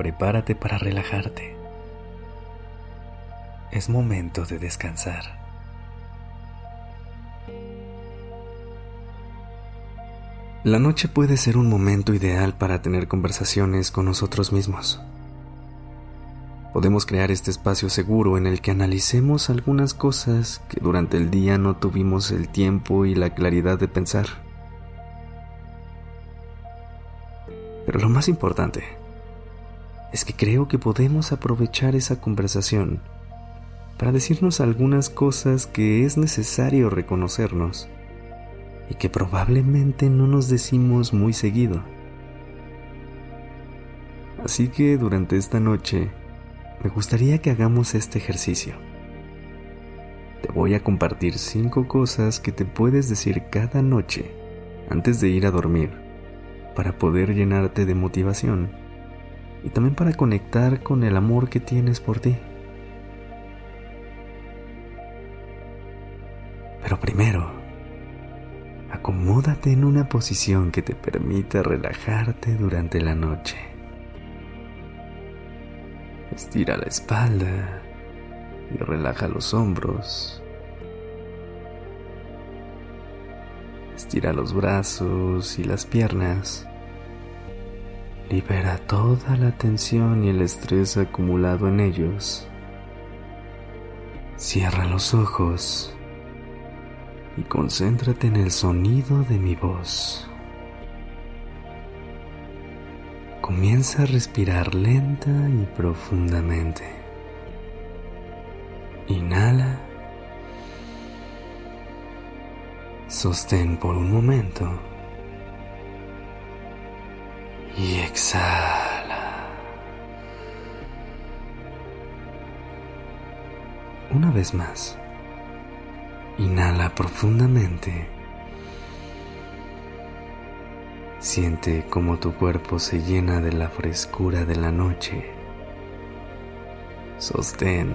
Prepárate para relajarte. Es momento de descansar. La noche puede ser un momento ideal para tener conversaciones con nosotros mismos. Podemos crear este espacio seguro en el que analicemos algunas cosas que durante el día no tuvimos el tiempo y la claridad de pensar. Pero lo más importante es que creo que podemos aprovechar esa conversación para decirnos algunas cosas que es necesario reconocernos y que probablemente no nos decimos muy seguido. Así que durante esta noche me gustaría que hagamos este ejercicio. Te voy a compartir cinco cosas que te puedes decir cada noche antes de ir a dormir para poder llenarte de motivación y también para conectar con el amor que tienes por ti. Pero primero, acomódate en una posición que te permita relajarte durante la noche. Estira la espalda y relaja los hombros. Estira los brazos y las piernas. Libera toda la tensión y el estrés acumulado en ellos. Cierra los ojos y concéntrate en el sonido de mi voz. Comienza a respirar lenta y profundamente. Inhala. Sostén por un momento. Y exhala. Una vez más. Inhala profundamente. Siente cómo tu cuerpo se llena de la frescura de la noche. Sostén.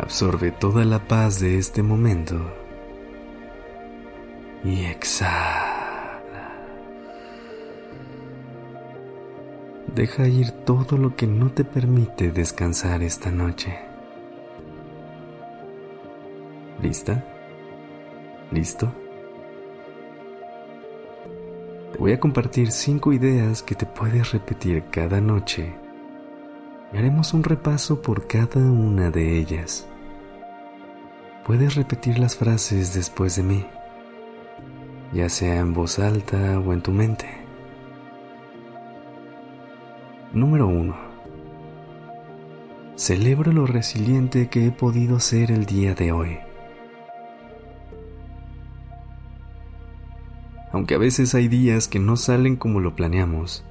Absorbe toda la paz de este momento. Y exhala. Deja ir todo lo que no te permite descansar esta noche. ¿Lista? ¿Listo? Te voy a compartir cinco ideas que te puedes repetir cada noche y haremos un repaso por cada una de ellas. Puedes repetir las frases después de mí, ya sea en voz alta o en tu mente. Número 1. Celebro lo resiliente que he podido ser el día de hoy. Aunque a veces hay días que no salen como lo planeamos,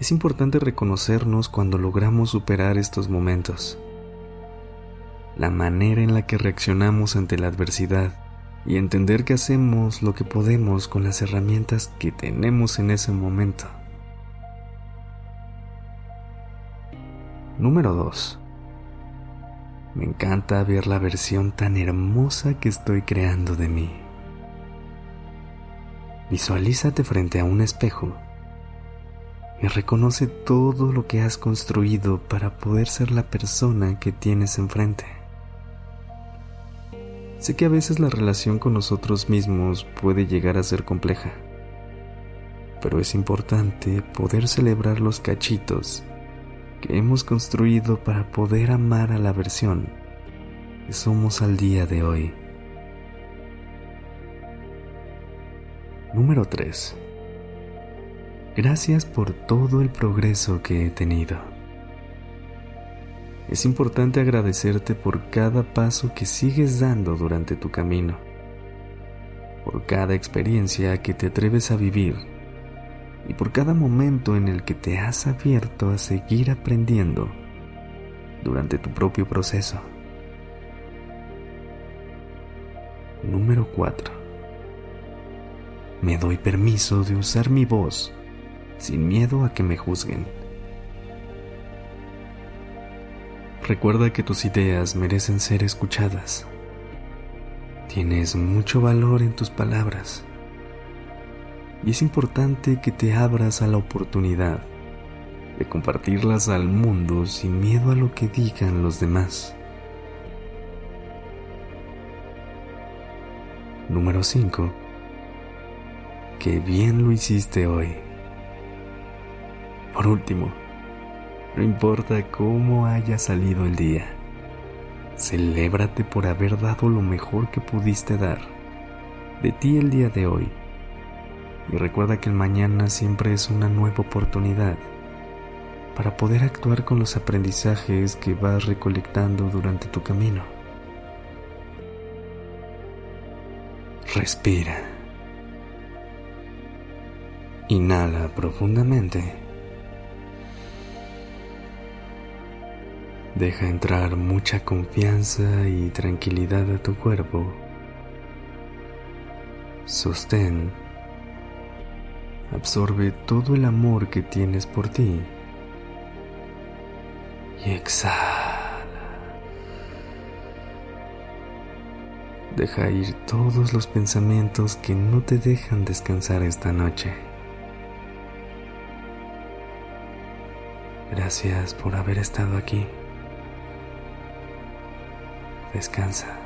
es importante reconocernos cuando logramos superar estos momentos. La manera en la que reaccionamos ante la adversidad y entender que hacemos lo que podemos con las herramientas que tenemos en ese momento. Número 2. Me encanta ver la versión tan hermosa que estoy creando de mí. Visualízate frente a un espejo y reconoce todo lo que has construido para poder ser la persona que tienes enfrente. Sé que a veces la relación con nosotros mismos puede llegar a ser compleja, pero es importante poder celebrar los cachitos que hemos construido para poder amar a la versión que somos al día de hoy. Número 3. Gracias por todo el progreso que he tenido. Es importante agradecerte por cada paso que sigues dando durante tu camino, por cada experiencia que te atreves a vivir y por cada momento en el que te has abierto a seguir aprendiendo durante tu propio proceso. Número 4. Me doy permiso de usar mi voz sin miedo a que me juzguen. Recuerda que tus ideas merecen ser escuchadas. Tienes mucho valor en tus palabras y es importante que te abras a la oportunidad de compartirlas al mundo sin miedo a lo que digan los demás. Número 5. Qué bien lo hiciste hoy. Por último, no importa cómo haya salido el día, celébrate por haber dado lo mejor que pudiste dar de ti el día de hoy y recuerda que el mañana siempre es una nueva oportunidad para poder actuar con los aprendizajes que vas recolectando durante tu camino. Respira. Inhala profundamente. Deja entrar mucha confianza y tranquilidad a tu cuerpo. Sostén absorbe todo el amor que tienes por ti y exhala. Deja ir todos los pensamientos que no te dejan descansar esta noche. Gracias por haber estado aquí. Descansa.